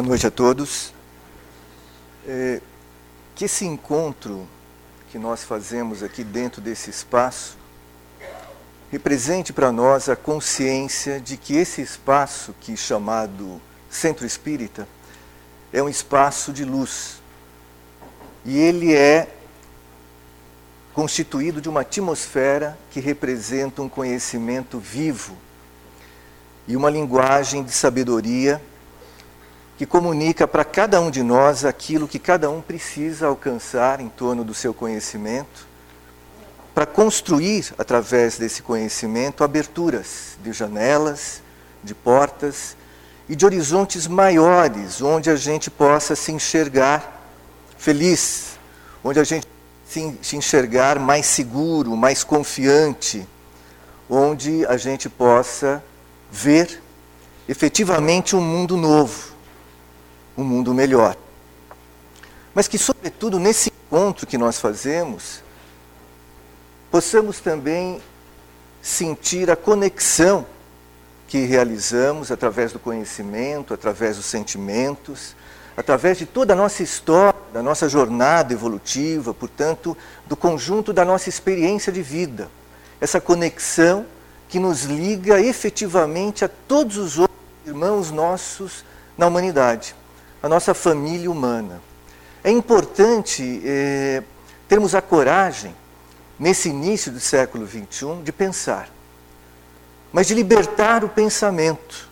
Boa noite a todos. É, que esse encontro que nós fazemos aqui dentro desse espaço represente para nós a consciência de que esse espaço que é chamado Centro Espírita é um espaço de luz. E ele é constituído de uma atmosfera que representa um conhecimento vivo e uma linguagem de sabedoria que comunica para cada um de nós aquilo que cada um precisa alcançar em torno do seu conhecimento, para construir, através desse conhecimento, aberturas de janelas, de portas e de horizontes maiores, onde a gente possa se enxergar feliz, onde a gente se, enxergar mais seguro, mais confiante, onde a gente possa ver efetivamente um mundo novo, um mundo melhor. Mas que, sobretudo, nesse encontro que nós fazemos, possamos também sentir a conexão que realizamos através do conhecimento, através dos sentimentos, através de toda a nossa história, da nossa jornada evolutiva, portanto, do conjunto da nossa experiência de vida. Essa conexão que nos liga efetivamente a todos os outros irmãos nossos na humanidade, a nossa família humana. É importante é, termos a coragem, nesse início do século XXI, de pensar, mas de libertar o pensamento.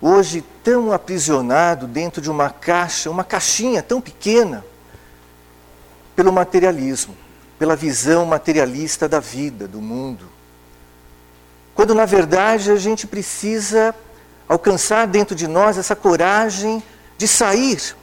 Hoje, tão aprisionado dentro de uma caixa, uma caixinha tão pequena, pelo materialismo, pela visão materialista da vida, do mundo quando na verdade a gente precisa alcançar dentro de nós essa coragem de sair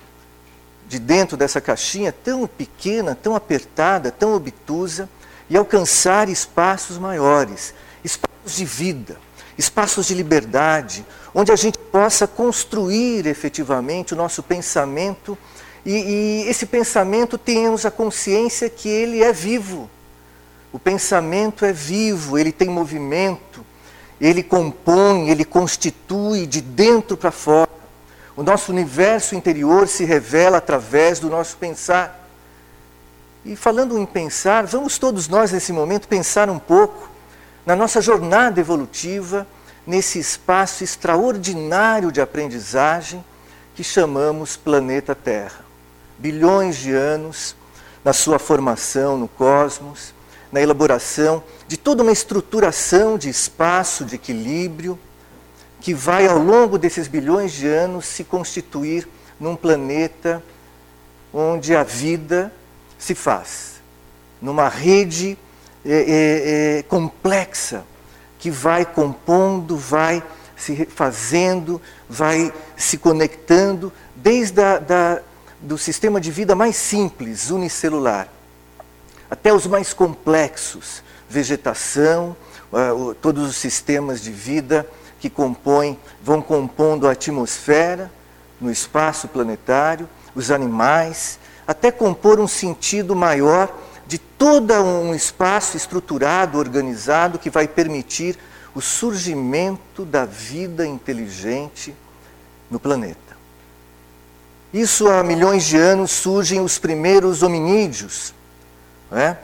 de dentro dessa caixinha tão pequena, tão apertada, tão obtusa e alcançar espaços maiores, espaços de vida, espaços de liberdade, onde a gente possa construir efetivamente o nosso pensamento e, e esse pensamento tenhamos a consciência que ele é vivo o pensamento é vivo, ele tem movimento, ele compõe, ele constitui de dentro para fora. O nosso universo interior se revela através do nosso pensar. E falando em pensar, vamos todos nós nesse momento pensar um pouco na nossa jornada evolutiva, nesse espaço extraordinário de aprendizagem que chamamos planeta Terra. Bilhões de anos na sua formação no cosmos, na elaboração de toda uma estruturação de espaço, de equilíbrio, que vai ao longo desses bilhões de anos se constituir num planeta onde a vida se faz, numa rede é, é, complexa que vai compondo, vai se fazendo, vai se conectando, desde a, da, do sistema de vida mais simples, unicelular, até os mais complexos, vegetação, uh, todos os sistemas de vida que compõem, vão compondo a atmosfera no espaço planetário, os animais, até compor um sentido maior de todo um espaço estruturado, organizado, que vai permitir o surgimento da vida inteligente no planeta. Isso há milhões de anos surgem os primeiros hominídeos, é?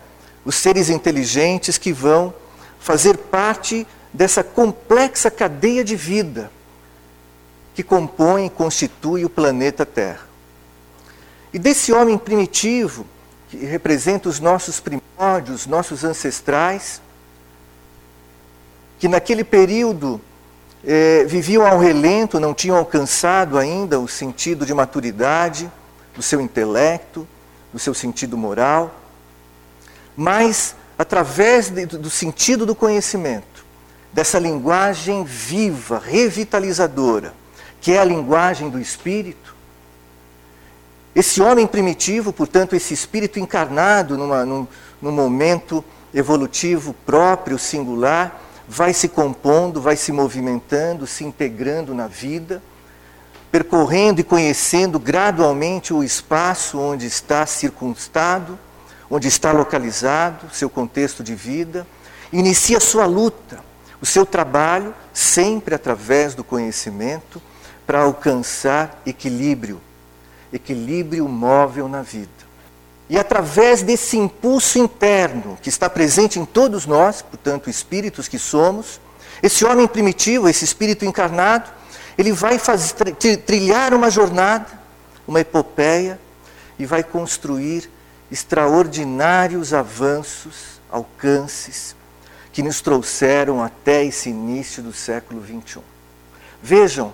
os seres inteligentes que vão fazer parte dessa complexa cadeia de vida que compõe e constitui o planeta Terra. E desse homem primitivo, que representa os nossos primórdios, nossos ancestrais, que naquele período eh, viviam ao relento, não tinham alcançado ainda o sentido de maturidade do seu intelecto, do seu sentido moral mas através de, do sentido do conhecimento, dessa linguagem viva, revitalizadora, que é a linguagem do espírito. Esse homem primitivo, portanto, esse espírito encarnado numa, num, num momento evolutivo próprio, singular, vai se compondo, vai se movimentando, se integrando na vida, percorrendo e conhecendo gradualmente o espaço onde está circunstado onde está localizado seu contexto de vida, inicia sua luta, o seu trabalho, sempre através do conhecimento, para alcançar equilíbrio, equilíbrio móvel na vida. E através desse impulso interno que está presente em todos nós, portanto, espíritos que somos, esse homem primitivo, esse espírito encarnado, ele vai fazer, trilhar uma jornada, uma epopeia, e vai construir extraordinários avanços, alcances, que nos trouxeram até esse início do século XXI. Vejam,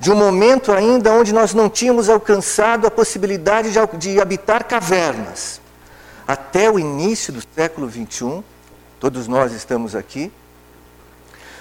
de um momento ainda onde nós não tínhamos alcançado a possibilidade de, de habitar cavernas, até o início do século XXI, todos nós estamos aqui,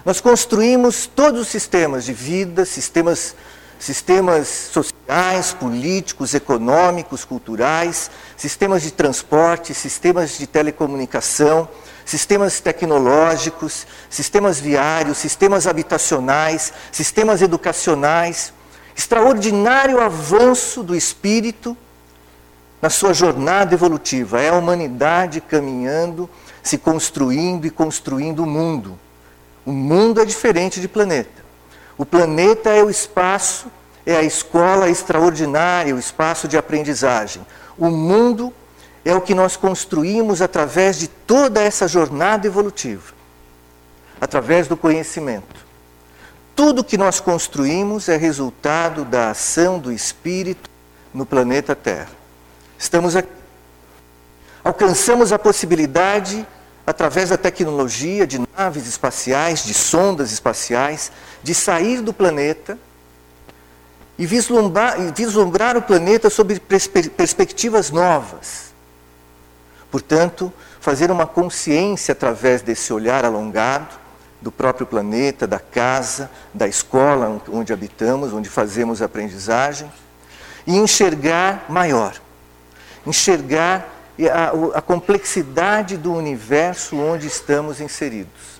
nós construímos todos os sistemas de vida, sistemas, sistemas sociais, políticos, econômicos, culturais, sistemas de transporte, sistemas de telecomunicação, sistemas tecnológicos, sistemas viários, sistemas habitacionais, sistemas educacionais. Extraordinário avanço do espírito na sua jornada evolutiva. É a humanidade caminhando, se construindo e construindo o mundo. O mundo é diferente de planeta. O planeta é o espaço, é a escola extraordinária, o espaço de aprendizagem. O mundo é o que nós construímos através de toda essa jornada evolutiva, através do conhecimento. Tudo que nós construímos é resultado da ação do Espírito no planeta Terra. Estamos aqui. Alcançamos a possibilidade através da tecnologia de naves espaciais, de sondas espaciais, de sair do planeta e vislumbrar, e vislumbrar o planeta sob perspectivas novas. Portanto, fazer uma consciência através desse olhar alongado do próprio planeta, da casa, da escola onde habitamos, onde fazemos aprendizagem, e enxergar maior. Enxergar a, a complexidade do universo onde estamos inseridos.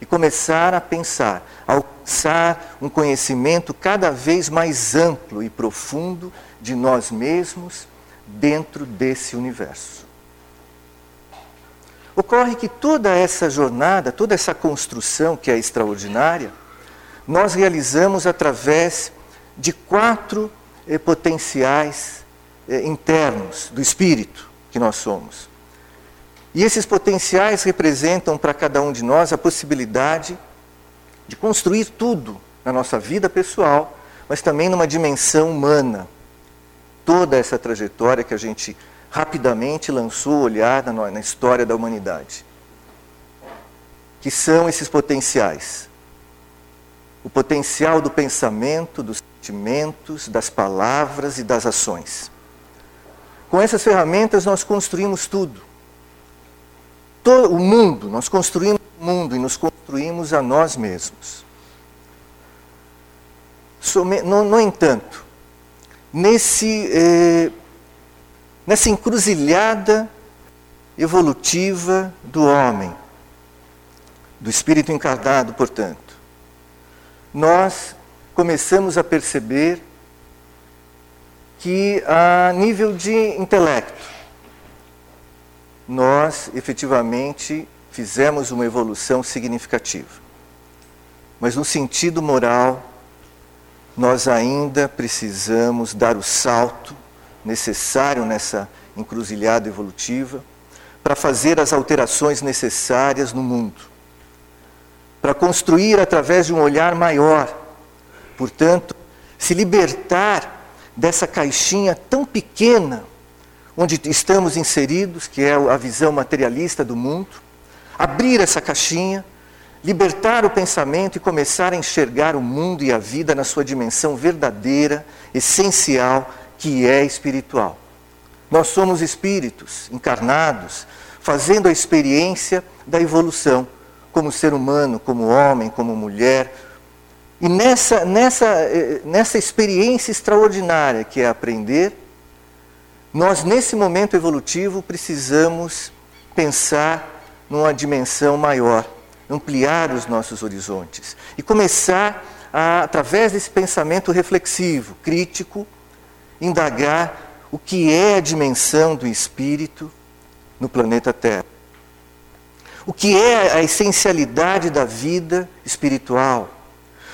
E começar a pensar, a alcançar um conhecimento cada vez mais amplo e profundo de nós mesmos dentro desse universo. Ocorre que toda essa jornada, toda essa construção que é extraordinária, nós realizamos através de quatro eh, potenciais eh, internos do espírito que nós somos. E esses potenciais representam para cada um de nós a possibilidade de construir tudo na nossa vida pessoal, mas também numa dimensão humana. Toda essa trajetória que a gente rapidamente lançou o olhar na, na história da humanidade. Que são esses potenciais? O potencial do pensamento, dos sentimentos, das palavras e das ações. Com essas ferramentas nós construímos tudo. Todo o mundo, nós construímos o mundo e nos construímos a nós mesmos. No, no entanto, nesse, eh, nessa encruzilhada evolutiva do homem, do espírito encarnado, portanto, nós começamos a perceber que a nível de intelecto, nós efetivamente fizemos uma evolução significativa. Mas no sentido moral, nós ainda precisamos dar o salto necessário nessa encruzilhada evolutiva para fazer as alterações necessárias no mundo, para construir através de um olhar maior, portanto, se libertar dessa caixinha tão pequena onde estamos inseridos, que é a visão materialista do mundo, abrir essa caixinha, libertar o pensamento e começar a enxergar o mundo e a vida na sua dimensão verdadeira, essencial, que é espiritual. Nós somos espíritos encarnados, fazendo a experiência da evolução, como ser humano, como homem, como mulher, e nessa, nessa, eh, nessa experiência extraordinária que é aprender, nós, nesse momento evolutivo, precisamos pensar numa dimensão maior, ampliar os nossos horizontes e começar, a, através desse pensamento reflexivo, crítico, indagar o que é a dimensão do espírito no planeta Terra. O que é a essencialidade da vida espiritual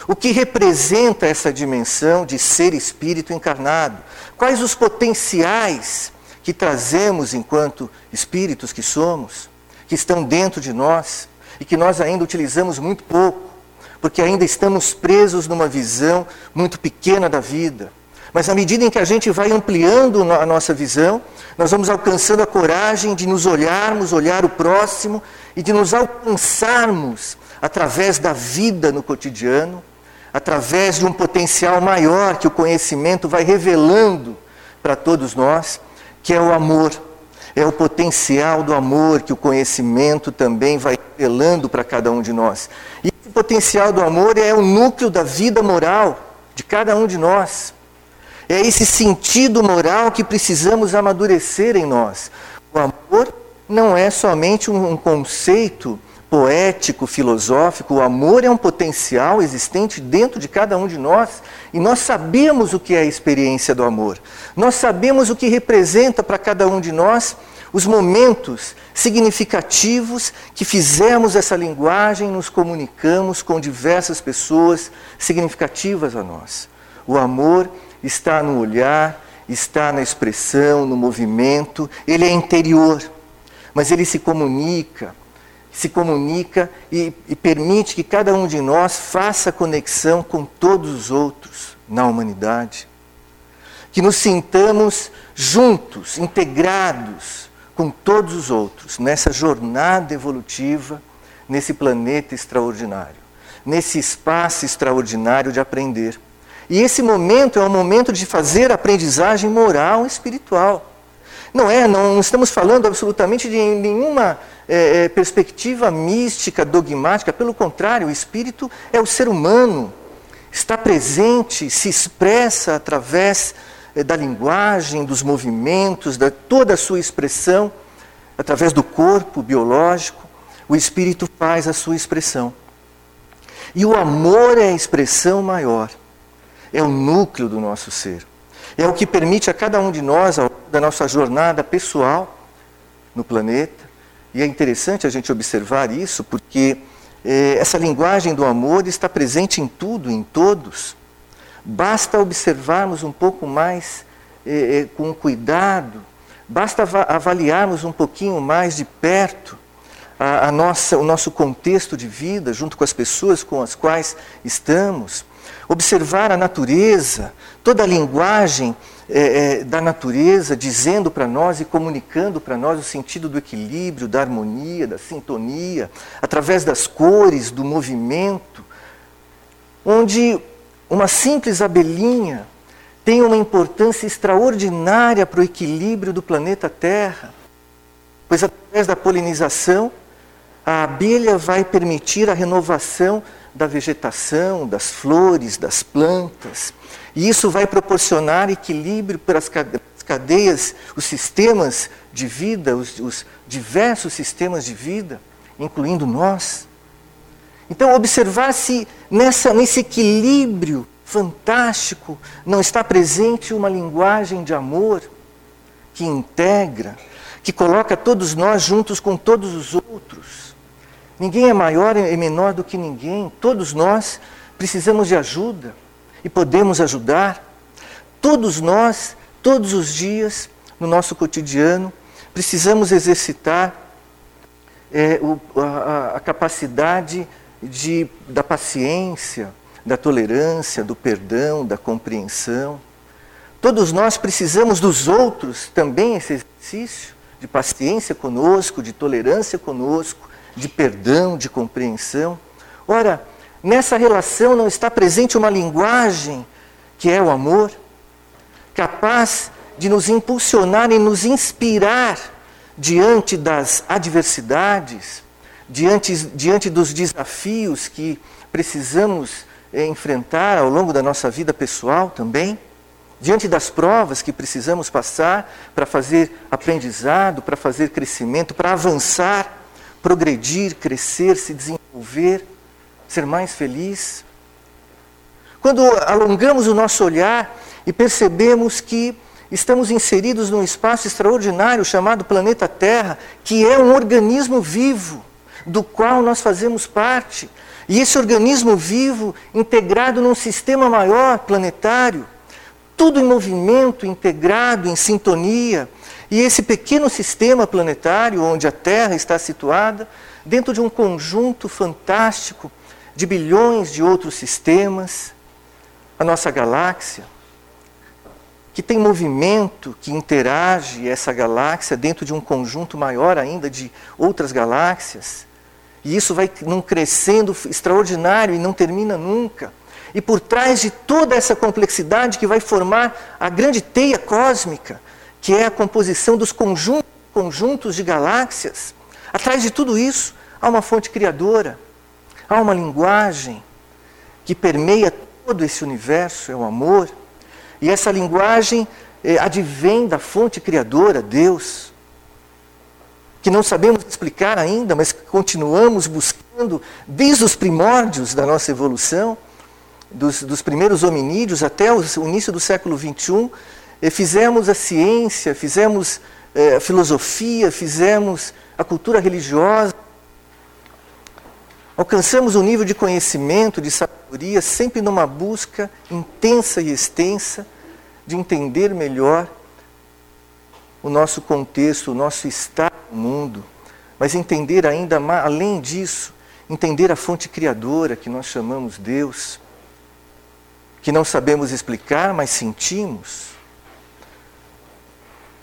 O que representa essa dimensão de ser espírito encarnado? Quais os potenciais que trazemos enquanto espíritos que somos, que estão dentro de nós e que nós ainda utilizamos muito pouco, porque ainda estamos presos numa visão muito pequena da vida. Mas à medida em que a gente vai ampliando a nossa visão, nós vamos alcançando a coragem de nos olharmos, olhar o próximo e de nos alcançarmos através da vida no cotidiano, através de um potencial maior que o conhecimento vai revelando para todos nós, que é o amor. É o potencial do amor que o conhecimento também vai revelando para cada um de nós. E esse potencial do amor é o núcleo da vida moral de cada um de nós. É esse sentido moral que precisamos amadurecer em nós. O amor não é somente um conceito poético, filosófico, o amor é um potencial existente dentro de cada um de nós e nós sabemos o que é a experiência do amor. Nós sabemos o que representa para cada um de nós os momentos significativos que fizemos essa linguagem, nos comunicamos com diversas pessoas significativas a nós. O amor está no olhar, está na expressão, no movimento, ele é interior, mas ele se comunica se comunica e, e permite que cada um de nós faça conexão com todos os outros na humanidade. Que nos sintamos juntos, integrados com todos os outros nessa jornada evolutiva, nesse planeta extraordinário, nesse espaço extraordinário de aprender. E esse momento é um momento de fazer aprendizagem moral e espiritual. Não é, não estamos falando absolutamente de nenhuma é, é, perspectiva mística, dogmática, pelo contrário, o espírito é o ser humano, está presente, se expressa através é, da linguagem, dos movimentos, da toda a sua expressão, através do corpo biológico, o espírito faz a sua expressão. E o amor é a expressão maior, é o núcleo do nosso ser. É o que permite a cada um de nós, da nossa jornada pessoal no planeta. E é interessante a gente observar isso, porque eh, essa linguagem do amor está presente em tudo, em todos. Basta observarmos um pouco mais eh, eh, com cuidado, basta avaliarmos um pouquinho mais de perto a, a nossa, o nosso contexto de vida, junto com as pessoas com as quais estamos, observar a natureza, toda a linguagem é, é, da natureza, dizendo para nós e comunicando para nós o sentido do equilíbrio, da harmonia, da sintonia, através das cores, do movimento, onde uma simples abelhinha tem uma importância extraordinária para o equilíbrio do planeta Terra, pois através da polinização, a abelha vai permitir a renovação da vegetação, das flores, das plantas. E isso vai proporcionar equilíbrio para as cadeias, os sistemas de vida, os, os diversos sistemas de vida, incluindo nós. Então, observar se nessa, nesse equilíbrio fantástico não está presente uma linguagem de amor que integra, que coloca todos nós juntos com todos os outros. Ninguém é maior e menor do que ninguém, todos nós precisamos de ajuda e podemos ajudar. Todos nós, todos os dias, no nosso cotidiano, precisamos exercitar é, o, a, a, capacidade de, da paciência, da tolerância, do perdão, da compreensão. Todos nós precisamos dos outros também esse exercício de paciência conosco, de tolerância conosco, de perdão, de compreensão. Ora, nessa relação não está presente uma linguagem que é o amor, capaz de nos impulsionar e nos inspirar diante das adversidades, diante, diante dos desafios que precisamos eh, enfrentar ao longo da nossa vida pessoal também, diante das provas que precisamos passar para fazer aprendizado, para fazer crescimento, para avançar, progredir, crescer, se desenvolver ser mais feliz. Quando alongamos o nosso olhar e percebemos que estamos inseridos num espaço extraordinário chamado planeta Terra, que é um organismo vivo, do qual nós fazemos parte. E esse organismo vivo integrado num sistema maior planetário, tudo em movimento, integrado, em sintonia. E esse pequeno sistema planetário, onde a Terra está situada, dentro de um conjunto fantástico de bilhões de outros sistemas, a nossa galáxia, que tem movimento, que interage essa galáxia dentro de um conjunto maior ainda de outras galáxias. E isso vai num crescendo extraordinário e não termina nunca. E por trás de toda essa complexidade que vai formar a grande teia cósmica, que é a composição dos conjuntos, de galáxias, atrás de tudo isso há uma fonte criadora, há uma linguagem que permeia todo esse universo, é o amor. E essa linguagem eh, advém da fonte criadora, Deus que não sabemos explicar ainda, mas continuamos buscando desde os primórdios da nossa evolução, dos, dos primeiros hominídeos até o início do século XXI, fizemos a ciência, fizemos eh, a filosofia, fizemos a cultura religiosa, alcançamos um nível de conhecimento, de sabedoria, sempre numa busca intensa e extensa de entender melhor o nosso contexto, o nosso estado no mundo, mas entender ainda mais, além disso, entender a fonte criadora que nós chamamos Deus, que não sabemos explicar, mas sentimos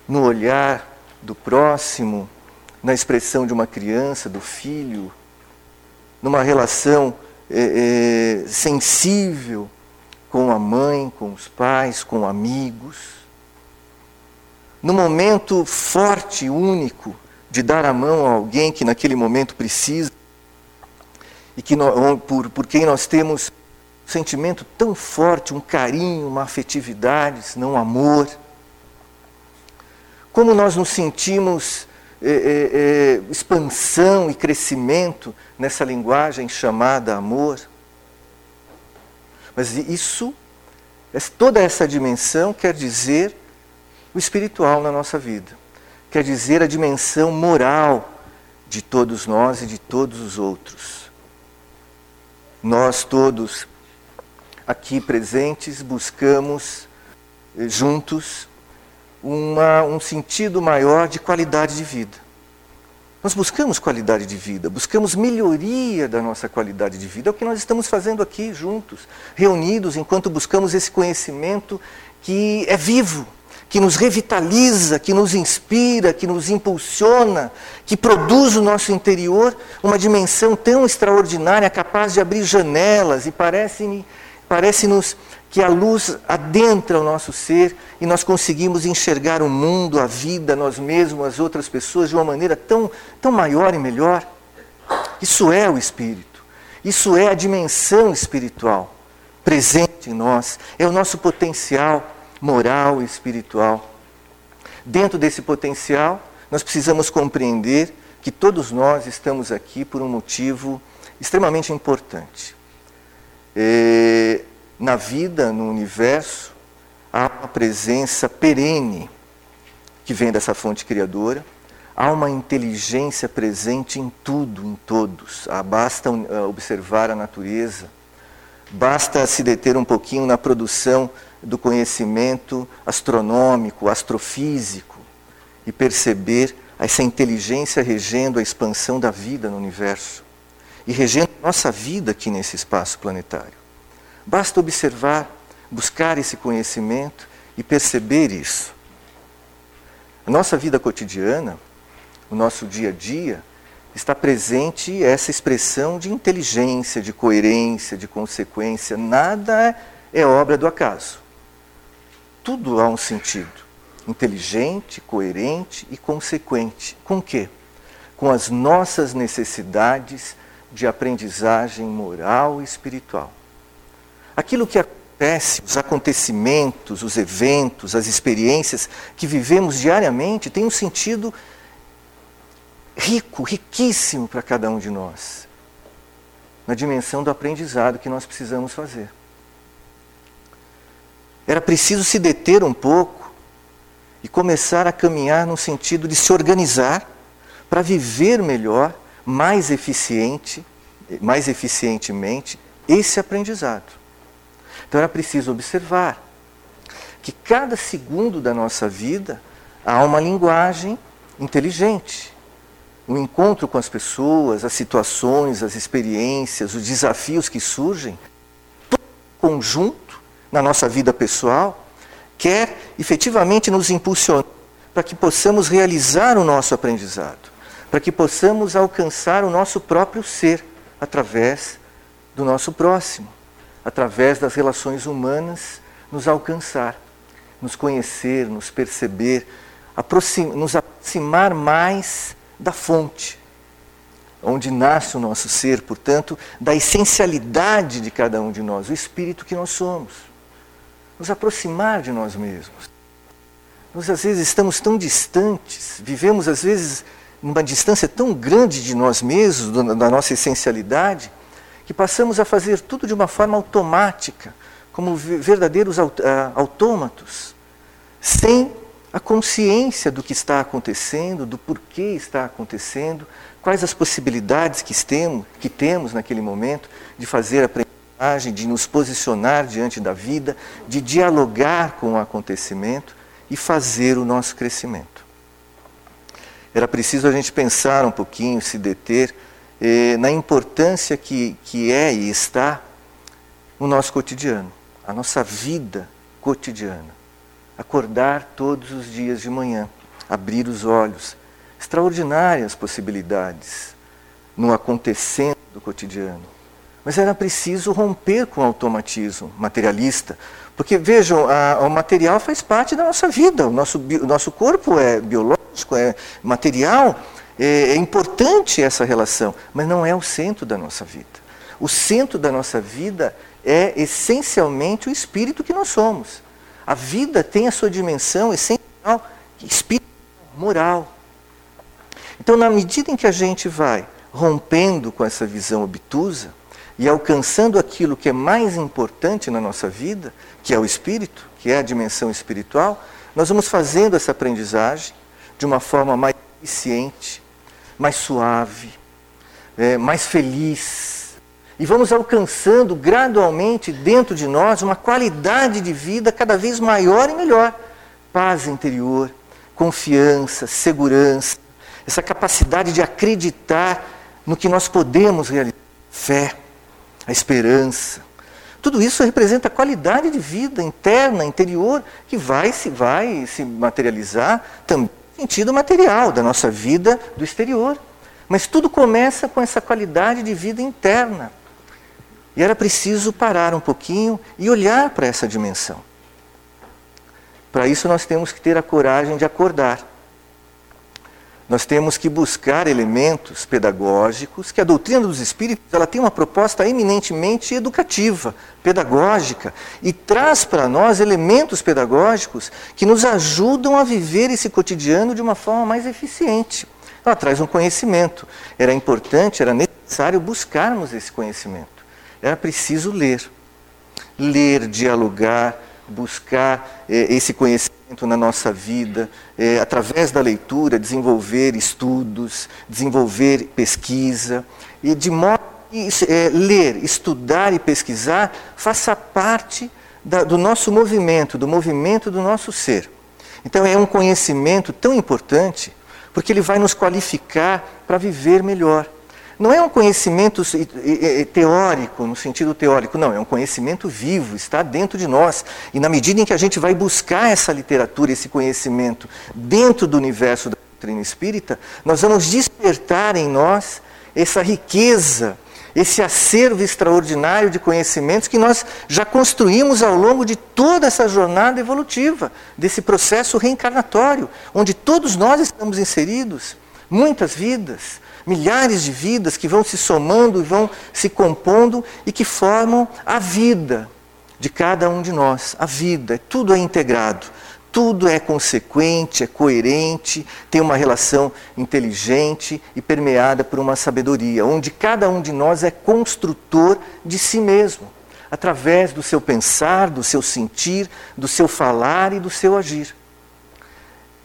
no olhar do próximo, na expressão de uma criança, do filho, numa relação é, é, sensível com a mãe, com os pais, com amigos no momento forte, único, de dar a mão a alguém que naquele momento precisa, e que por, por quem nós temos um sentimento tão forte, um carinho, uma afetividade, não um amor. Como nós nos sentimos é, é, é, expansão e crescimento nessa linguagem chamada amor. Mas isso, toda essa dimensão quer dizer o espiritual na nossa vida. Quer dizer a dimensão moral de todos nós e de todos os outros. Nós todos aqui presentes buscamos eh, juntos uma, um sentido maior de qualidade de vida. Nós buscamos qualidade de vida, buscamos melhoria da nossa qualidade de vida. É o que nós estamos fazendo aqui juntos, reunidos, enquanto buscamos esse conhecimento que é vivo, que nos revitaliza, que nos inspira, que nos impulsiona, que produz no nosso interior uma dimensão tão extraordinária, capaz de abrir janelas e parece-nos parece que a luz adentra o nosso ser e nós conseguimos enxergar o mundo, a vida, nós mesmos, as outras pessoas de uma maneira tão, tão maior e melhor. Isso é o Espírito, isso é a dimensão espiritual presente em nós, é o nosso potencial moral e espiritual. Dentro desse potencial, nós precisamos compreender que todos nós estamos aqui por um motivo extremamente importante. É, na vida, no universo, há uma presença perene que vem dessa fonte criadora, há uma inteligência presente em tudo, em todos. Ah, basta ah, observar a natureza, basta se deter um pouquinho na produção do conhecimento astronômico, astrofísico e perceber essa inteligência regendo a expansão da vida no universo e regendo nossa vida aqui nesse espaço planetário. Basta observar, buscar esse conhecimento e perceber isso. A nossa vida cotidiana, o nosso dia a dia, está presente essa expressão de inteligência, de coerência, de consequência. Nada é obra do acaso tudo há um sentido. Inteligente, coerente e consequente. Com quê? Com as nossas necessidades de aprendizagem moral e espiritual. Aquilo que acontece, os acontecimentos, os eventos, as experiências que vivemos diariamente tem um sentido rico, riquíssimo para cada um de nós, na dimensão do aprendizado que nós precisamos fazer. Era preciso se deter um pouco e começar a caminhar no sentido de se organizar para viver melhor, mais eficiente, mais eficientemente esse aprendizado. Então era preciso observar que cada segundo da nossa vida há uma linguagem inteligente. O encontro com as pessoas, as situações, as experiências, os desafios que surgem, todo conjunto na nossa vida pessoal, quer efetivamente nos impulsionar para que possamos realizar o nosso aprendizado, para que possamos alcançar o nosso próprio ser através do nosso próximo, através das relações humanas, nos alcançar, nos conhecer, nos perceber, aproxim nos aproximar mais da fonte, onde nasce o nosso ser, portanto, da essencialidade de cada um de nós, o espírito que nós somos. Nos aproximar de nós mesmos. Nós às vezes estamos tão distantes, vivemos às vezes numa distância tão grande de nós mesmos, da nossa essencialidade, que passamos a fazer tudo de uma forma automática, como verdadeiros autômatos, sem a consciência do que está acontecendo, do porquê está acontecendo, quais as possibilidades que temos, que temos naquele momento de fazer aprendizagem, de nos posicionar diante da vida, de dialogar com o acontecimento e fazer o nosso crescimento. Era preciso a gente pensar um pouquinho, se deter eh, na importância que, que é e está no nosso cotidiano, a nossa vida cotidiana. Acordar todos os dias de manhã, abrir os olhos, extraordinárias possibilidades no acontecendo do cotidiano. Mas era preciso romper com o automatismo materialista, porque vejam, a, o material faz parte da nossa vida, o nosso, o nosso corpo é biológico, é material, é, é importante essa relação, mas não é o centro da nossa vida. O centro da nossa vida é essencialmente o espírito que nós somos. A vida tem a sua dimensão essencial, espiritual, moral. Então, na medida em que a gente vai rompendo com essa visão obtusa e alcançando aquilo que é mais importante na nossa vida, que é o espírito, que é a dimensão espiritual, nós vamos fazendo essa aprendizagem de uma forma mais eficiente, mais suave, é, mais feliz, e vamos alcançando gradualmente dentro de nós uma qualidade de vida cada vez maior e melhor. Paz interior, confiança, segurança, essa capacidade de acreditar no que nós podemos realizar, fé, a esperança. Tudo isso representa a qualidade de vida interna, interior, que vai se vai se materializar também sentido material da nossa vida do exterior. Mas tudo começa com essa qualidade de vida interna. E era preciso parar um pouquinho e olhar para essa dimensão. Para isso nós temos que ter a coragem de acordar. Nós temos que buscar elementos pedagógicos, que a doutrina dos espíritos ela tem uma proposta eminentemente educativa, pedagógica, e traz para nós elementos pedagógicos que nos ajudam a viver esse cotidiano de uma forma mais eficiente. Ela traz um conhecimento. Era importante, era necessário buscarmos esse conhecimento. Era preciso ler. Ler, dialogar, buscar eh, esse conhecimento na nossa vida, eh, através da leitura, desenvolver estudos, desenvolver pesquisa, e de modo que eh, ler, estudar e pesquisar faça parte da, do nosso movimento, do movimento do nosso ser. Então é um conhecimento tão importante, porque ele vai nos qualificar para viver melhor. Não é um conhecimento teórico, no sentido teórico, não, é um conhecimento vivo, está dentro de nós. E na medida em que a gente vai buscar essa literatura, esse conhecimento dentro do universo da doutrina espírita, nós vamos despertar em nós essa riqueza, esse acervo extraordinário de conhecimentos que nós já construímos ao longo de toda essa jornada evolutiva, desse processo reencarnatório, onde todos nós estamos inseridos, muitas vidas milhares de vidas que vão se somando e vão se compondo e que formam a vida de cada um de nós. A vida, tudo é integrado, tudo é consequente, é coerente, tem uma relação inteligente e permeada por uma sabedoria, onde cada um de nós é construtor de si mesmo, através do seu pensar, do seu sentir, do seu falar e do seu agir.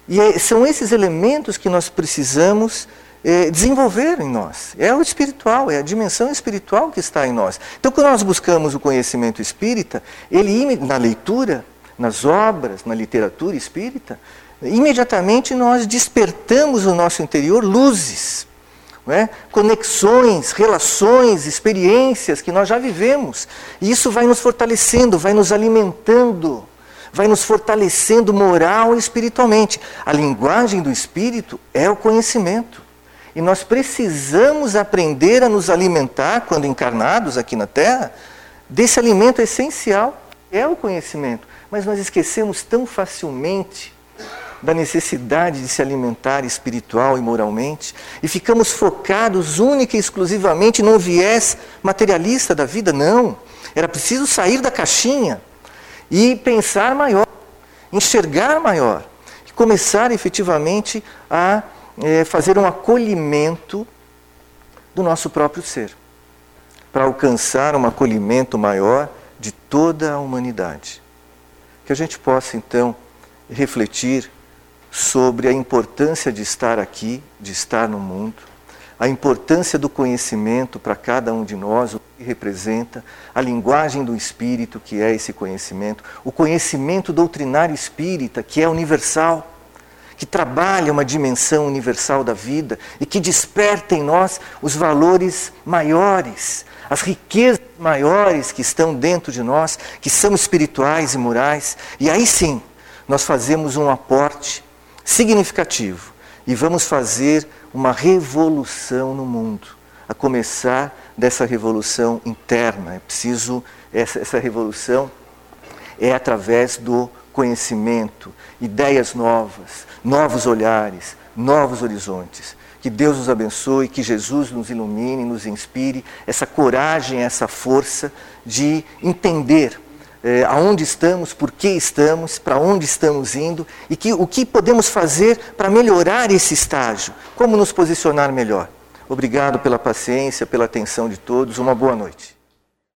E é, são esses elementos que nós precisamos é, desenvolver em nós. É o espiritual, é a dimensão espiritual que está em nós. Então, quando nós buscamos o conhecimento espírita, ele na leitura, nas obras, na literatura espírita, imediatamente nós despertamos no nosso interior luzes, é? conexões, relações, experiências que nós já vivemos. E isso vai nos fortalecendo, vai nos alimentando, vai nos fortalecendo moral e espiritualmente. A linguagem do espírito é o conhecimento. E nós precisamos aprender a nos alimentar, quando encarnados aqui na Terra, desse alimento essencial, é o conhecimento. Mas nós esquecemos tão facilmente da necessidade de se alimentar espiritual e moralmente e ficamos focados única e exclusivamente num viés materialista da vida. Não. Era preciso sair da caixinha e pensar maior, enxergar maior e começar efetivamente a é, fazer um acolhimento do nosso próprio ser, para alcançar um acolhimento maior de toda a humanidade. Que a gente possa então refletir sobre a importância de estar aqui, de estar no mundo, a importância do conhecimento para cada um de nós, o que representa, a linguagem do espírito, que é esse conhecimento, o conhecimento doutrinário espírita, que é universal, que trabalha uma dimensão universal da vida e que desperta em nós os valores maiores, as riquezas maiores que estão dentro de nós, que são espirituais e morais, e aí sim nós fazemos um aporte significativo e vamos fazer uma revolução no mundo, a começar dessa revolução interna. É preciso, essa, essa revolução é através do conhecimento, ideias novas, novos olhares, novos horizontes. Que Deus nos abençoe, que Jesus nos ilumine, nos inspire essa coragem, essa força de entender é, aonde estamos, por que estamos, para onde estamos indo e que, o que podemos fazer para melhorar esse estágio, como nos posicionar melhor. Obrigado pela paciência, pela atenção de todos, uma boa noite.